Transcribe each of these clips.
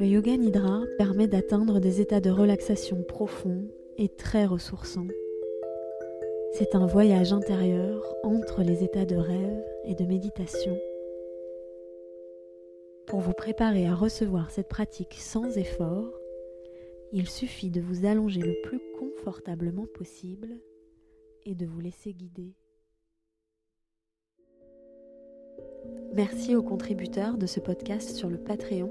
Le yoga nidra permet d'atteindre des états de relaxation profonds et très ressourçants. C'est un voyage intérieur entre les états de rêve et de méditation. Pour vous préparer à recevoir cette pratique sans effort, il suffit de vous allonger le plus confortablement possible et de vous laisser guider. Merci aux contributeurs de ce podcast sur le Patreon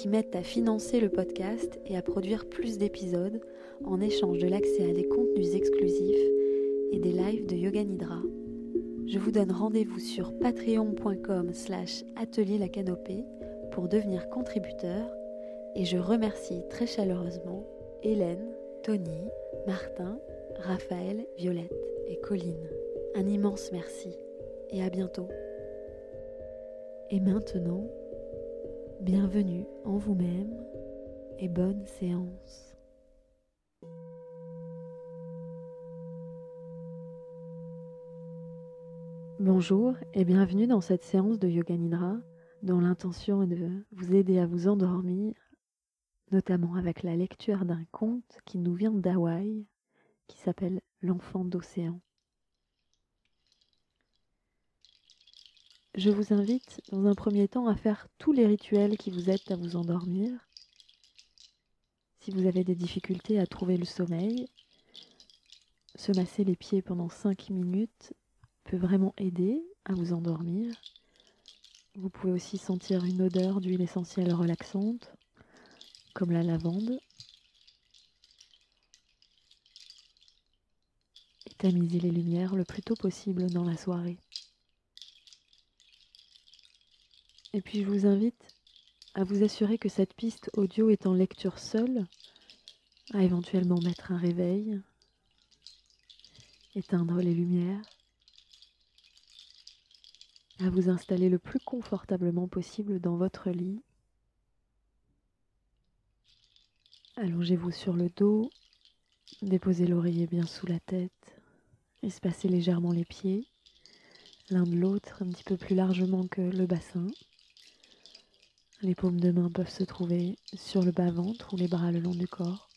qui m'aident à financer le podcast et à produire plus d'épisodes en échange de l'accès à des contenus exclusifs et des lives de Yoga Nidra. Je vous donne rendez-vous sur patreon.com slash atelier la canopée pour devenir contributeur et je remercie très chaleureusement Hélène, Tony, Martin, Raphaël, Violette et Colline. Un immense merci et à bientôt. Et maintenant, bienvenue en vous-même et bonne séance. Bonjour et bienvenue dans cette séance de Yoga Nidra dont l'intention est de vous aider à vous endormir, notamment avec la lecture d'un conte qui nous vient d'Hawaï qui s'appelle L'enfant d'océan. Je vous invite dans un premier temps à faire tous les rituels qui vous aident à vous endormir. Si vous avez des difficultés à trouver le sommeil, se masser les pieds pendant 5 minutes peut vraiment aider à vous endormir. Vous pouvez aussi sentir une odeur d'huile essentielle relaxante, comme la lavande. Et tamiser les lumières le plus tôt possible dans la soirée. Et puis je vous invite à vous assurer que cette piste audio est en lecture seule, à éventuellement mettre un réveil, éteindre les lumières, à vous installer le plus confortablement possible dans votre lit. Allongez-vous sur le dos, déposez l'oreiller bien sous la tête, espacez légèrement les pieds, l'un de l'autre un petit peu plus largement que le bassin. Les paumes de main peuvent se trouver sur le bas-ventre ou les bras le long du corps.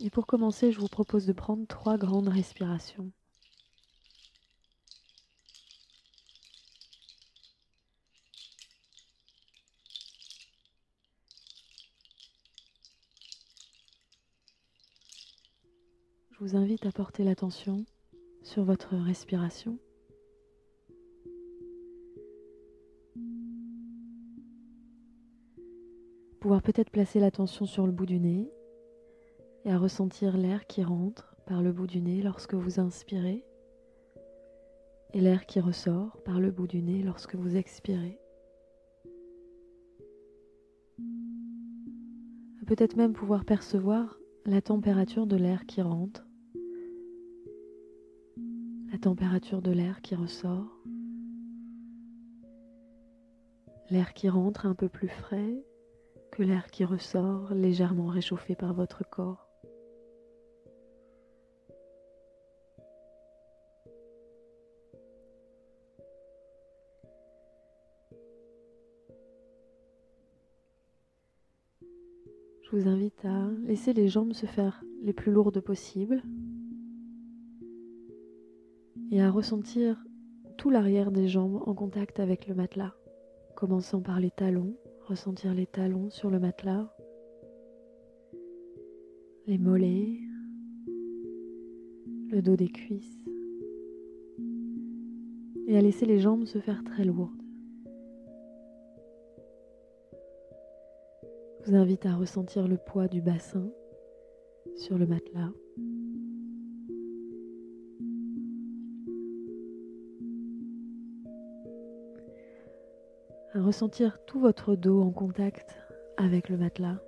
Et pour commencer, je vous propose de prendre trois grandes respirations. Je vous invite à porter l'attention sur votre respiration. Peut-être placer l'attention sur le bout du nez et à ressentir l'air qui rentre par le bout du nez lorsque vous inspirez et l'air qui ressort par le bout du nez lorsque vous expirez. Peut-être même pouvoir percevoir la température de l'air qui rentre, la température de l'air qui ressort, l'air qui rentre un peu plus frais que l'air qui ressort légèrement réchauffé par votre corps. Je vous invite à laisser les jambes se faire les plus lourdes possibles et à ressentir tout l'arrière des jambes en contact avec le matelas, commençant par les talons ressentir les talons sur le matelas, les mollets, le dos des cuisses, et à laisser les jambes se faire très lourdes. Je vous invite à ressentir le poids du bassin sur le matelas. Ressentir tout votre dos en contact avec le matelas,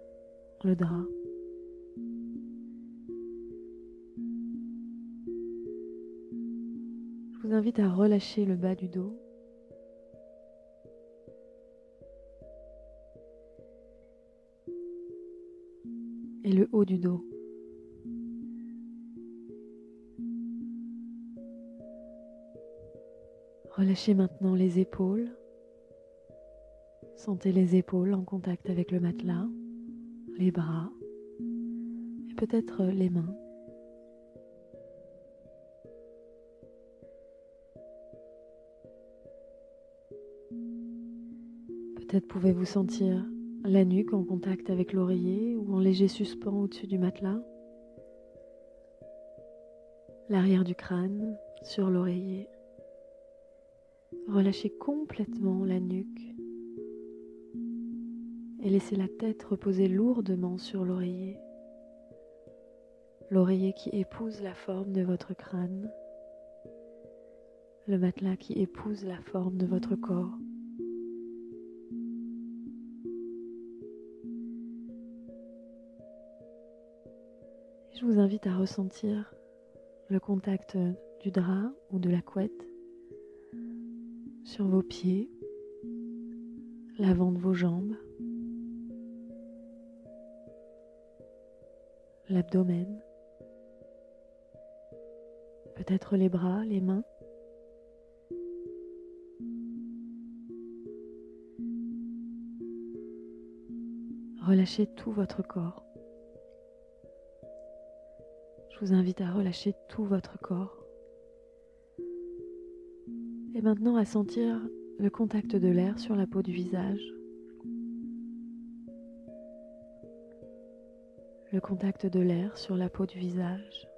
le drap. Je vous invite à relâcher le bas du dos. Et le haut du dos. Relâchez maintenant les épaules Sentez les épaules en contact avec le matelas, les bras et peut-être les mains. Peut-être pouvez-vous sentir la nuque en contact avec l'oreiller ou en léger suspens au-dessus du matelas. L'arrière du crâne sur l'oreiller. Relâchez complètement la nuque et laissez la tête reposer lourdement sur l'oreiller. L'oreiller qui épouse la forme de votre crâne. Le matelas qui épouse la forme de votre corps. Je vous invite à ressentir le contact du drap ou de la couette sur vos pieds, l'avant de vos jambes, l'abdomen, peut-être les bras, les mains. Relâchez tout votre corps. Je vous invite à relâcher tout votre corps. Et maintenant à sentir le contact de l'air sur la peau du visage. Le contact de l'air sur la peau du visage.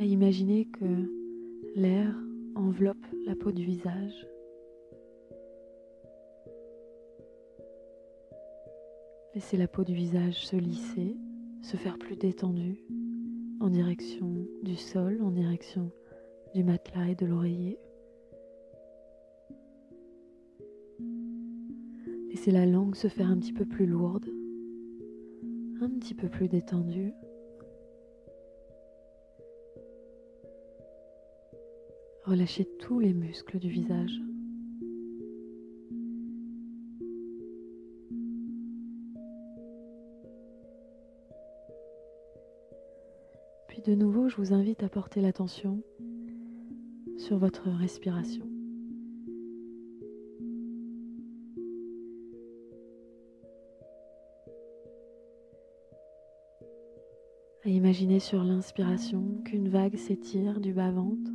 Et imaginez que l'air enveloppe la peau du visage. Laissez la peau du visage se lisser, se faire plus détendue en direction du sol, en direction du matelas et de l'oreiller. La langue se faire un petit peu plus lourde, un petit peu plus détendue. Relâchez tous les muscles du visage. de nouveau, je vous invite à porter l'attention sur votre respiration. Imaginer sur l'inspiration qu'une vague s'étire du bas-ventre,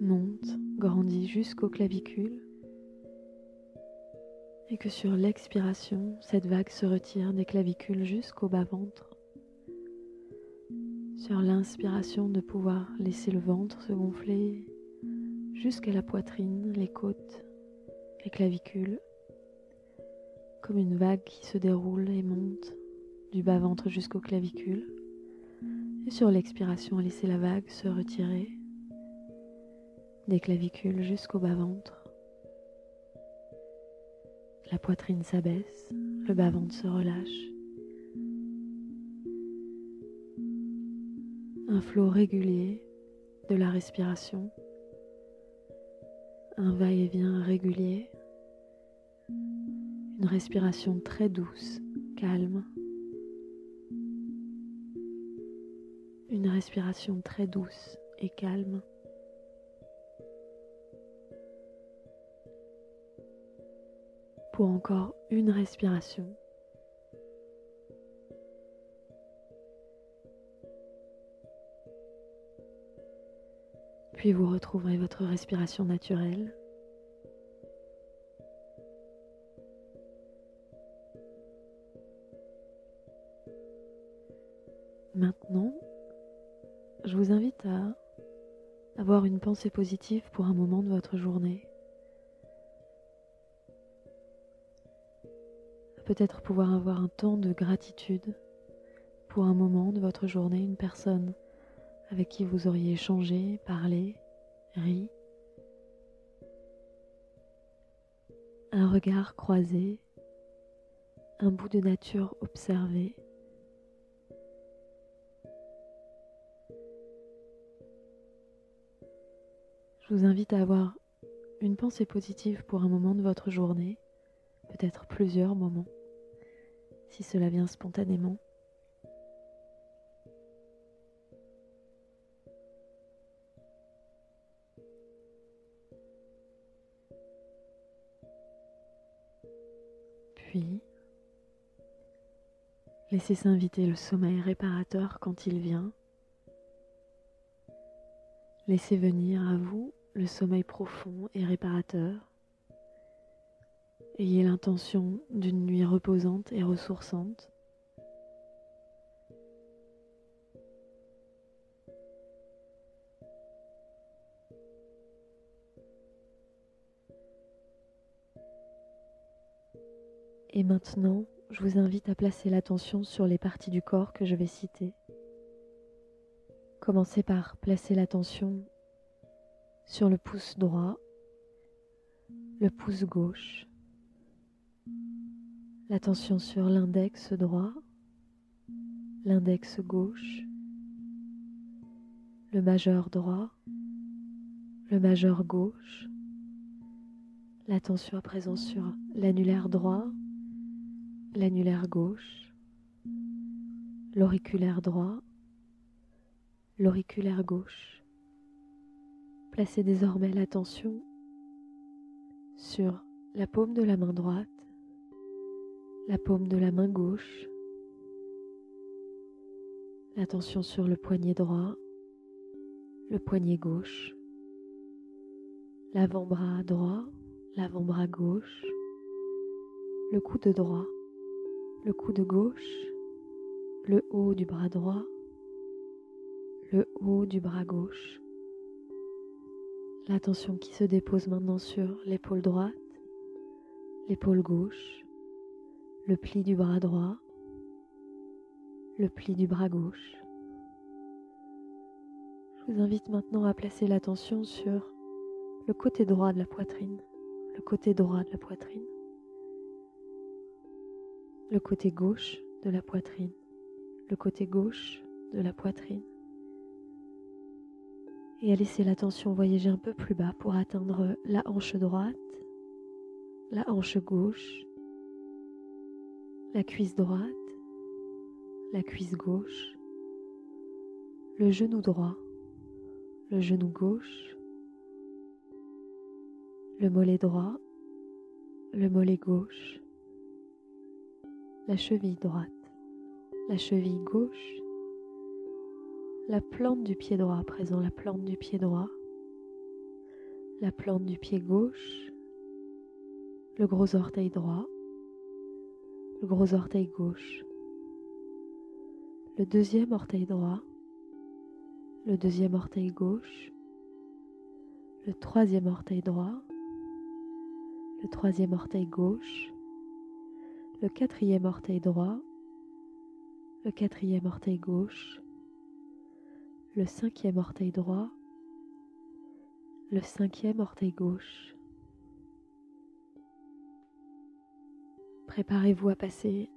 monte, grandit jusqu'aux clavicules et que sur l'expiration, cette vague se retire des clavicules jusqu'au bas-ventre. Sur l'inspiration de pouvoir laisser le ventre se gonfler jusqu'à la poitrine, les côtes, les clavicules, comme une vague qui se déroule et monte du bas-ventre jusqu'aux clavicules. Et sur l'expiration, laisser la vague se retirer des clavicules jusqu'au bas-ventre. La poitrine s'abaisse, le bas-ventre se relâche. un flot régulier de la respiration, un va-et-vient régulier, une respiration très douce, calme, une respiration très douce et calme. Pour encore une respiration. Puis vous retrouverez votre respiration naturelle. Avoir une pensée positive pour un moment de votre journée. Peut-être pouvoir avoir un temps de gratitude pour un moment de votre journée, une personne avec qui vous auriez échangé, parlé, ri. Un regard croisé, un bout de nature observé. Je vous invite à avoir une pensée positive pour un moment de votre journée, peut-être plusieurs moments, si cela vient spontanément. Puis, laissez s'inviter le sommeil réparateur quand il vient Laissez venir à vous le sommeil profond et réparateur. Ayez l'intention d'une nuit reposante et ressourçante. Et maintenant, je vous invite à placer l'attention sur les parties du corps que je vais citer. Commencez par placer l'attention sur le pouce droit, le pouce gauche, l'attention sur l'index droit, l'index gauche, le majeur droit, le majeur gauche, l'attention à présent sur l'annulaire droit, l'annulaire gauche, l'auriculaire droit, l'auriculaire gauche. Placez désormais l'attention sur la paume de la main droite, la paume de la main gauche, l'attention sur le poignet droit, le poignet gauche, l'avant-bras droit, l'avant-bras gauche, le coude droit, le coude gauche, le haut du bras droit, le haut du bras gauche. L'attention qui se dépose maintenant sur l'épaule droite, l'épaule gauche, le pli du bras droit, le pli du bras gauche. Je vous invite maintenant à placer l'attention sur le côté droit de la poitrine, le côté droit de la poitrine le côté gauche de la poitrine, le côté gauche de la poitrine. Et à laisser l'attention voyager un peu plus bas pour atteindre la hanche droite, la hanche gauche, la cuisse droite, la cuisse gauche, le genou droit, le genou gauche, le mollet droit, le mollet gauche, la cheville droite, la cheville gauche, la plante du pied droit, présent la plante du pied droit, la plante du pied gauche, le gros orteil droit, le gros orteil gauche, le deuxième orteil droit, le deuxième orteil gauche, le troisième orteil droit, le troisième orteil gauche, le quatrième orteil droit, le quatrième orteil gauche, le cinquième orteil droit, le cinquième orteil gauche. Préparez-vous à passer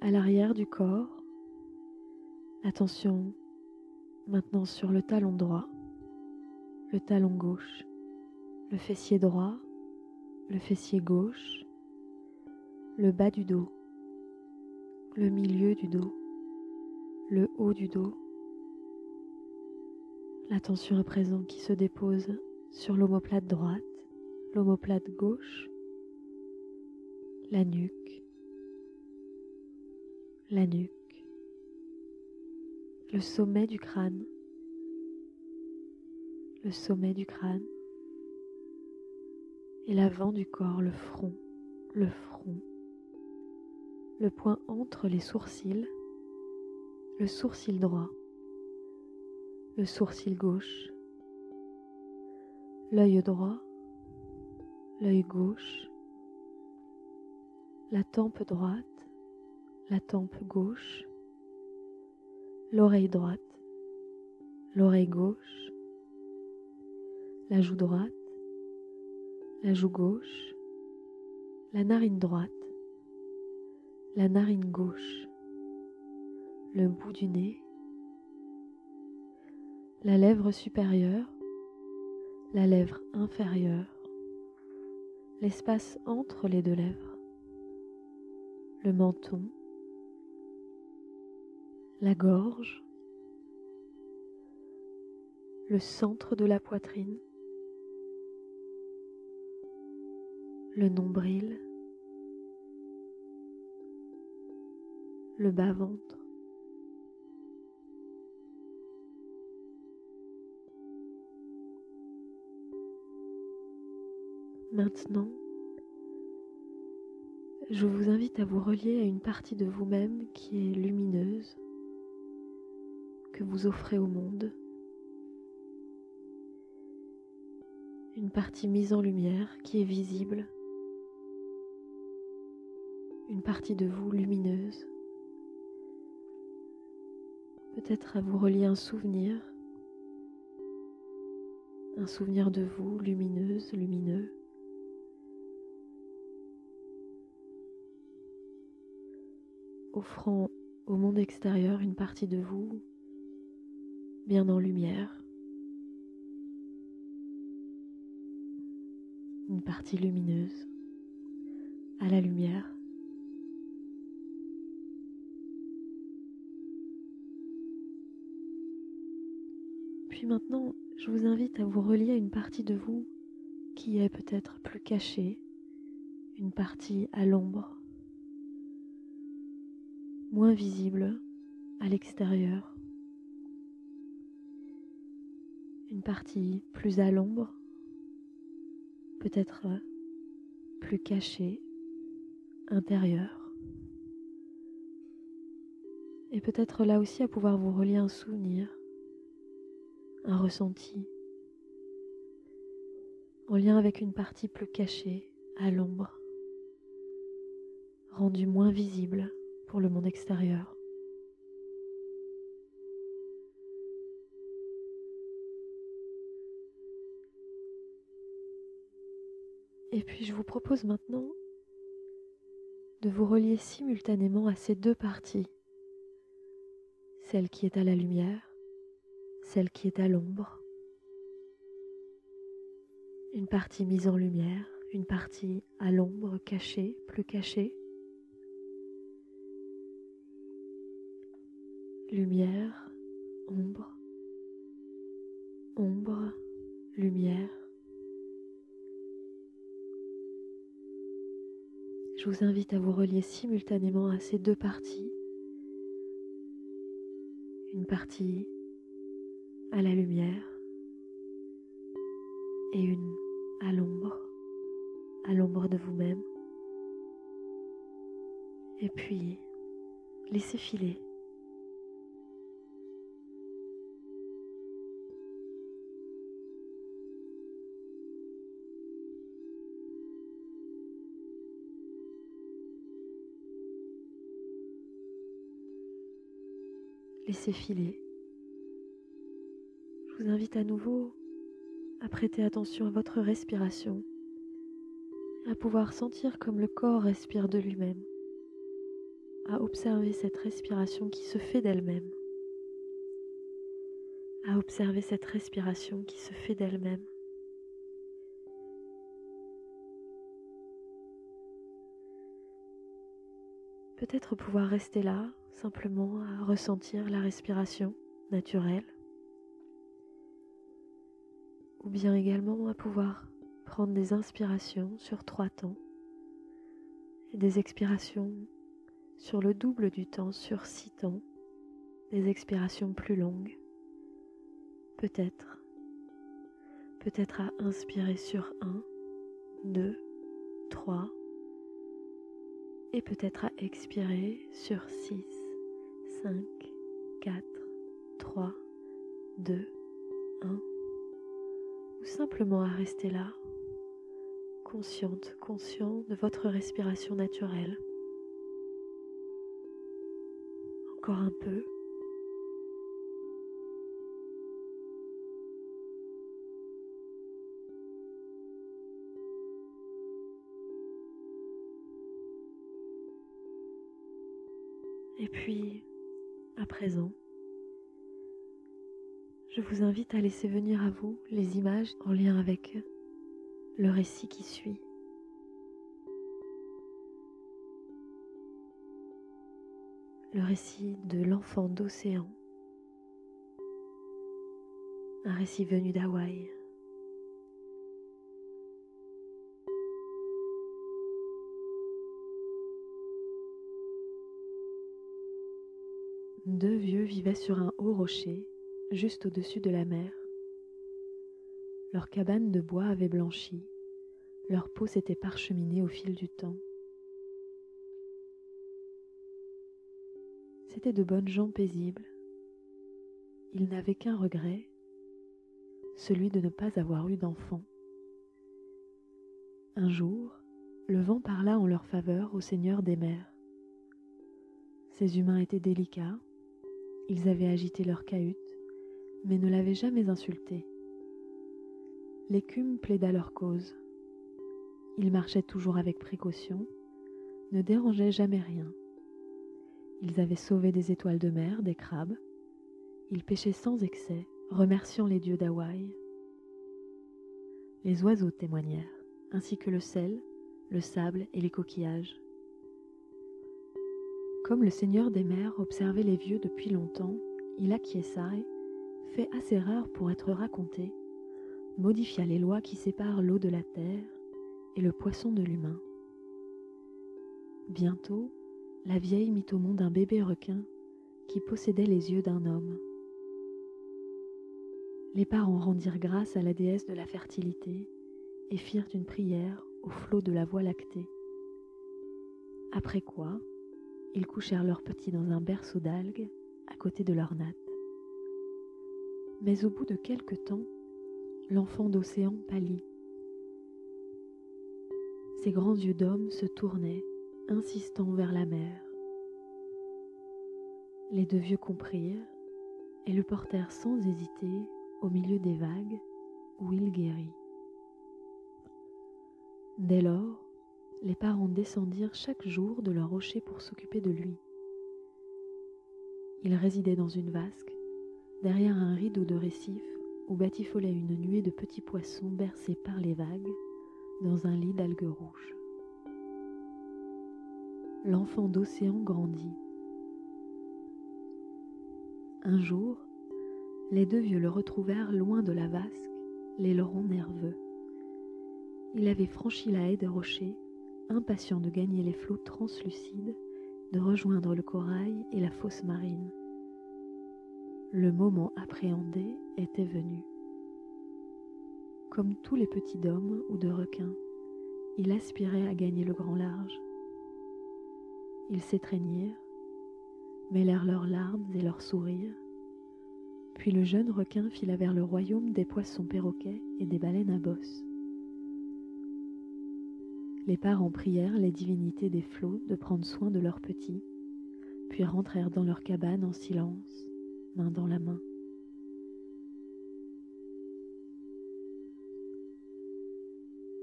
à l'arrière du corps. Attention maintenant sur le talon droit, le talon gauche, le fessier droit, le fessier gauche, le bas du dos, le milieu du dos, le haut du dos. L'attention à présent qui se dépose sur l'omoplate droite, l'omoplate gauche, la nuque, la nuque, le sommet du crâne, le sommet du crâne et l'avant du corps, le front, le front le point entre les sourcils, le sourcil droit, le sourcil gauche, l'œil droit, l'œil gauche, la tempe droite, la tempe gauche, l'oreille droite, l'oreille gauche, la joue droite, la joue gauche, la narine droite, la narine gauche, le bout du nez, la lèvre supérieure, la lèvre inférieure, l'espace entre les deux lèvres, le menton, la gorge, le centre de la poitrine, le nombril, le bas-ventre. Maintenant, je vous invite à vous relier à une partie de vous-même qui est lumineuse, que vous offrez au monde. Une partie mise en lumière qui est visible. Une partie de vous lumineuse. Peut-être à vous relier un souvenir. Un souvenir de vous lumineuse, lumineux. Offrant au monde extérieur une partie de vous bien en lumière, une partie lumineuse à la lumière. Puis maintenant, je vous invite à vous relier à une partie de vous qui est peut-être plus cachée, une partie à l'ombre moins visible à l'extérieur. Une partie plus à l'ombre, peut-être plus cachée, intérieure. Et peut-être là aussi à pouvoir vous relier un souvenir, un ressenti, en lien avec une partie plus cachée, à l'ombre, rendue moins visible pour le monde extérieur. Et puis je vous propose maintenant de vous relier simultanément à ces deux parties, celle qui est à la lumière, celle qui est à l'ombre. Une partie mise en lumière, une partie à l'ombre, cachée, plus cachée. Lumière, ombre, ombre, lumière. Je vous invite à vous relier simultanément à ces deux parties. Une partie à la lumière et une à l'ombre, à l'ombre de vous-même. Et puis, laissez filer laissez filer. Je vous invite à nouveau à prêter attention à votre respiration, à pouvoir sentir comme le corps respire de lui-même, à observer cette respiration qui se fait d'elle-même, à observer cette respiration qui se fait d'elle-même. Peut-être pouvoir rester là simplement à ressentir la respiration naturelle, ou bien également à pouvoir prendre des inspirations sur trois temps et des expirations sur le double du temps sur six temps, des expirations plus longues, peut-être, peut-être à inspirer sur un, deux, trois, et peut-être à expirer sur six 5, 4, 3, 2, 1, ou simplement à rester là, consciente, conscient de votre respiration naturelle. Encore un peu. Et puis, à présent, je vous invite à laisser venir à vous les images en lien avec le récit qui suit. Le récit de l'enfant d'océan, un récit venu d'Hawaï. Deux vieux vivaient sur un haut rocher, juste au-dessus de la mer. Leur cabane de bois avait blanchi, leur peau s'était parcheminée au fil du temps. C'étaient de bonnes gens paisibles. Ils n'avaient qu'un regret, celui de ne pas avoir eu d'enfant. Un jour, le vent parla en leur faveur au Seigneur des mers. Ces humains étaient délicats, ils avaient agité leur cahute, mais ne l'avaient jamais insulté. L'écume plaida leur cause. Ils marchaient toujours avec précaution, ne dérangeaient jamais rien. Ils avaient sauvé des étoiles de mer, des crabes. Ils pêchaient sans excès, remerciant les dieux d'Hawaï. Les oiseaux témoignèrent, ainsi que le sel, le sable et les coquillages. Comme le seigneur des mers observait les vieux depuis longtemps, il acquiesça et, fait assez rare pour être raconté, modifia les lois qui séparent l'eau de la terre et le poisson de l'humain. Bientôt, la vieille mit au monde un bébé requin qui possédait les yeux d'un homme. Les parents rendirent grâce à la déesse de la fertilité et firent une prière au flot de la voie lactée. Après quoi, ils couchèrent leur petit dans un berceau d'algues à côté de leur natte. Mais au bout de quelque temps, l'enfant d'océan pâlit. Ses grands yeux d'homme se tournaient, insistant vers la mer. Les deux vieux comprirent et le portèrent sans hésiter au milieu des vagues où il guérit. Dès lors, les parents descendirent chaque jour de leur rocher pour s'occuper de lui. Il résidait dans une vasque, derrière un rideau de récifs où batifolait une nuée de petits poissons bercés par les vagues dans un lit d'algues rouges. L'enfant d'océan grandit. Un jour, les deux vieux le retrouvèrent loin de la vasque, l'aileron nerveux. Il avait franchi la haie des rochers impatient de gagner les flots translucides, de rejoindre le corail et la fosse marine. Le moment appréhendé était venu. Comme tous les petits d'hommes ou de requins, il aspirait à gagner le grand large. Ils s'étreignirent, mêlèrent leurs larmes et leurs sourires, puis le jeune requin fila vers le royaume des poissons perroquets et des baleines à bosse. Les parents prièrent les divinités des flots de prendre soin de leurs petits, puis rentrèrent dans leur cabane en silence, main dans la main.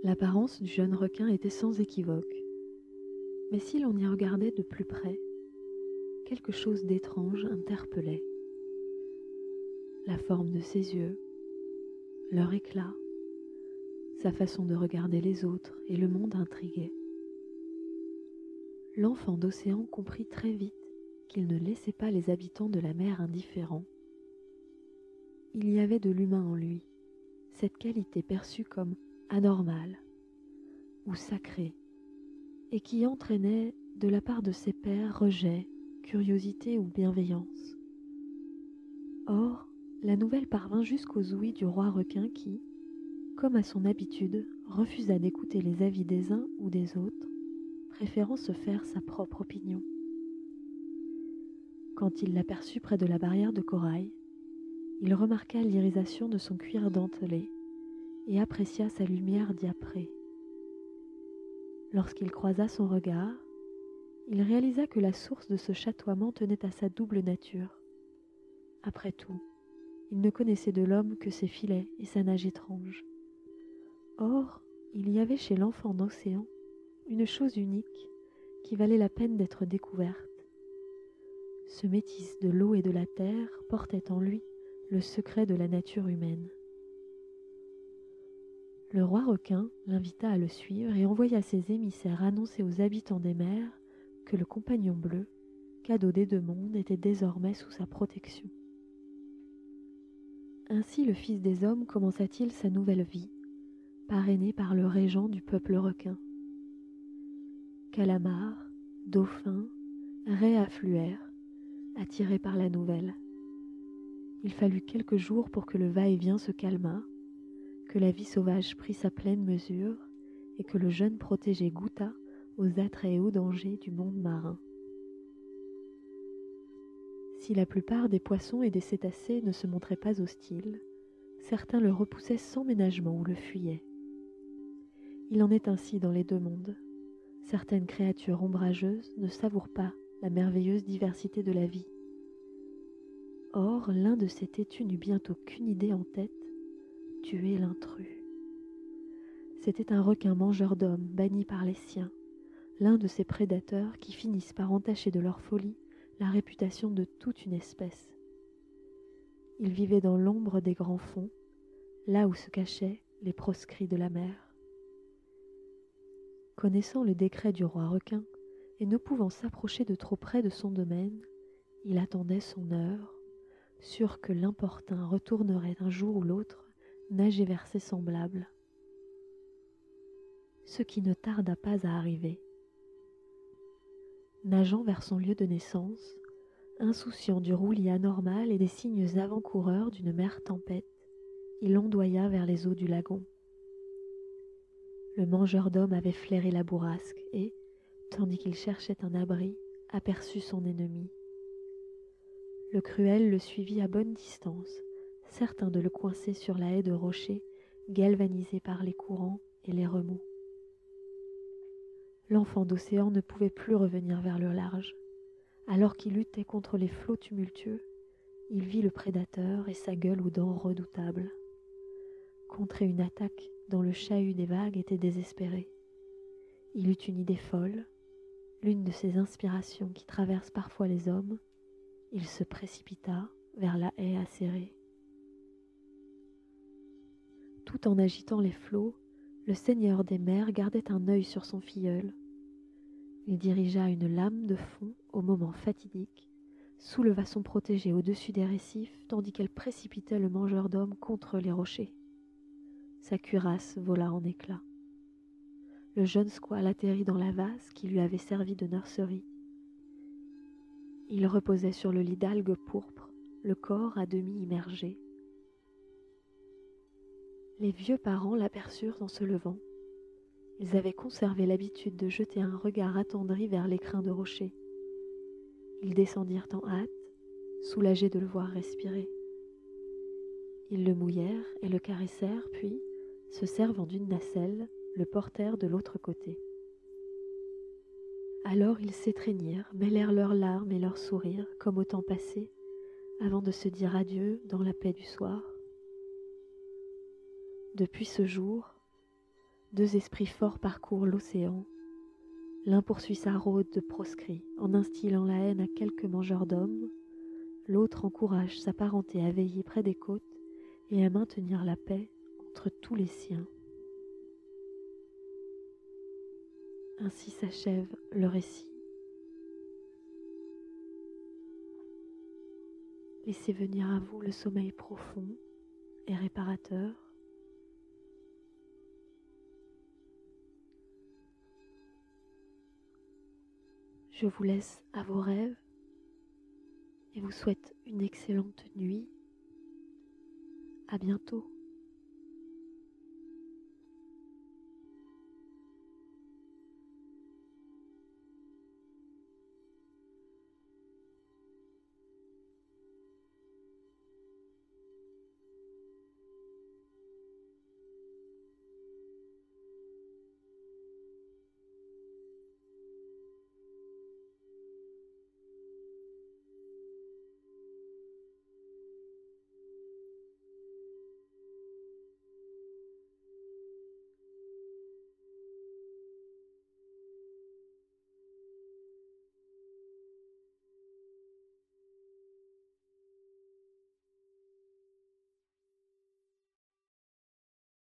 L'apparence du jeune requin était sans équivoque, mais si l'on y regardait de plus près, quelque chose d'étrange interpellait. La forme de ses yeux, leur éclat, sa façon de regarder les autres et le monde intriguait. L'enfant d'océan comprit très vite qu'il ne laissait pas les habitants de la mer indifférents. Il y avait de l'humain en lui, cette qualité perçue comme anormale ou sacrée, et qui entraînait de la part de ses pères rejet, curiosité ou bienveillance. Or, la nouvelle parvint jusqu'aux ouïes du roi requin qui, comme à son habitude, refusa d'écouter les avis des uns ou des autres, préférant se faire sa propre opinion. Quand il l'aperçut près de la barrière de corail, il remarqua l'irisation de son cuir dentelé et apprécia sa lumière diaprée. Lorsqu'il croisa son regard, il réalisa que la source de ce chatoiement tenait à sa double nature. Après tout, il ne connaissait de l'homme que ses filets et sa nage étrange. Or, il y avait chez l'enfant d'océan une chose unique qui valait la peine d'être découverte. Ce métis de l'eau et de la terre portait en lui le secret de la nature humaine. Le roi requin l'invita à le suivre et envoya ses émissaires annoncer aux habitants des mers que le compagnon bleu, cadeau des deux mondes, était désormais sous sa protection. Ainsi le Fils des hommes commença-t-il sa nouvelle vie, parrainé par le régent du peuple requin. Calamars, dauphins, raies affluèrent, attiré par la nouvelle. Il fallut quelques jours pour que le va-et-vient se calmât, que la vie sauvage prit sa pleine mesure et que le jeune protégé goûta aux attraits et aux dangers du monde marin. Si la plupart des poissons et des cétacés ne se montraient pas hostiles, certains le repoussaient sans ménagement ou le fuyaient. Il en est ainsi dans les deux mondes. Certaines créatures ombrageuses ne savourent pas la merveilleuse diversité de la vie. Or, l'un de ces têtus n'eut bientôt qu'une idée en tête, tuer l'intrus. C'était un requin mangeur d'hommes banni par les siens, l'un de ces prédateurs qui finissent par entacher de leur folie la réputation de toute une espèce. Il vivait dans l'ombre des grands fonds, là où se cachaient les proscrits de la mer. Connaissant le décret du roi requin, et ne pouvant s'approcher de trop près de son domaine, il attendait son heure, sûr que l'importun retournerait un jour ou l'autre nager vers ses semblables. Ce qui ne tarda pas à arriver nageant vers son lieu de naissance, insouciant du roulis anormal et des signes avant-coureurs d'une mer tempête, il ondoya vers les eaux du lagon. Le mangeur d'hommes avait flairé la bourrasque et, tandis qu'il cherchait un abri, aperçut son ennemi. Le cruel le suivit à bonne distance, certain de le coincer sur la haie de rochers galvanisée par les courants et les remous l'enfant d'océan ne pouvait plus revenir vers le large. Alors qu'il luttait contre les flots tumultueux, il vit le prédateur et sa gueule aux dents redoutables. Contrer une attaque dont le chahut des vagues était désespéré. Il eut une idée folle, l'une de ces inspirations qui traversent parfois les hommes. Il se précipita vers la haie acérée. Tout en agitant les flots, le seigneur des mers gardait un œil sur son filleul. Il dirigea une lame de fond au moment fatidique, souleva son protégé au-dessus des récifs tandis qu'elle précipitait le mangeur d'hommes contre les rochers. Sa cuirasse vola en éclats. Le jeune squale atterrit dans la vase qui lui avait servi de nurserie. Il reposait sur le lit d'algues pourpres, le corps à demi immergé. Les vieux parents l'aperçurent en se levant. Ils avaient conservé l'habitude de jeter un regard attendri vers l'écrin de rocher. Ils descendirent en hâte, soulagés de le voir respirer. Ils le mouillèrent et le caressèrent, puis, se servant d'une nacelle, le portèrent de l'autre côté. Alors ils s'étreignirent, mêlèrent leurs larmes et leurs sourires, comme au temps passé, avant de se dire adieu dans la paix du soir. Depuis ce jour, deux esprits forts parcourent l'océan. L'un poursuit sa rôde de proscrit en instillant la haine à quelques mangeurs d'hommes, l'autre encourage sa parenté à veiller près des côtes et à maintenir la paix tous les siens. Ainsi s'achève le récit. Laissez venir à vous le sommeil profond et réparateur Je vous laisse à vos rêves et vous souhaite une excellente nuit. À bientôt.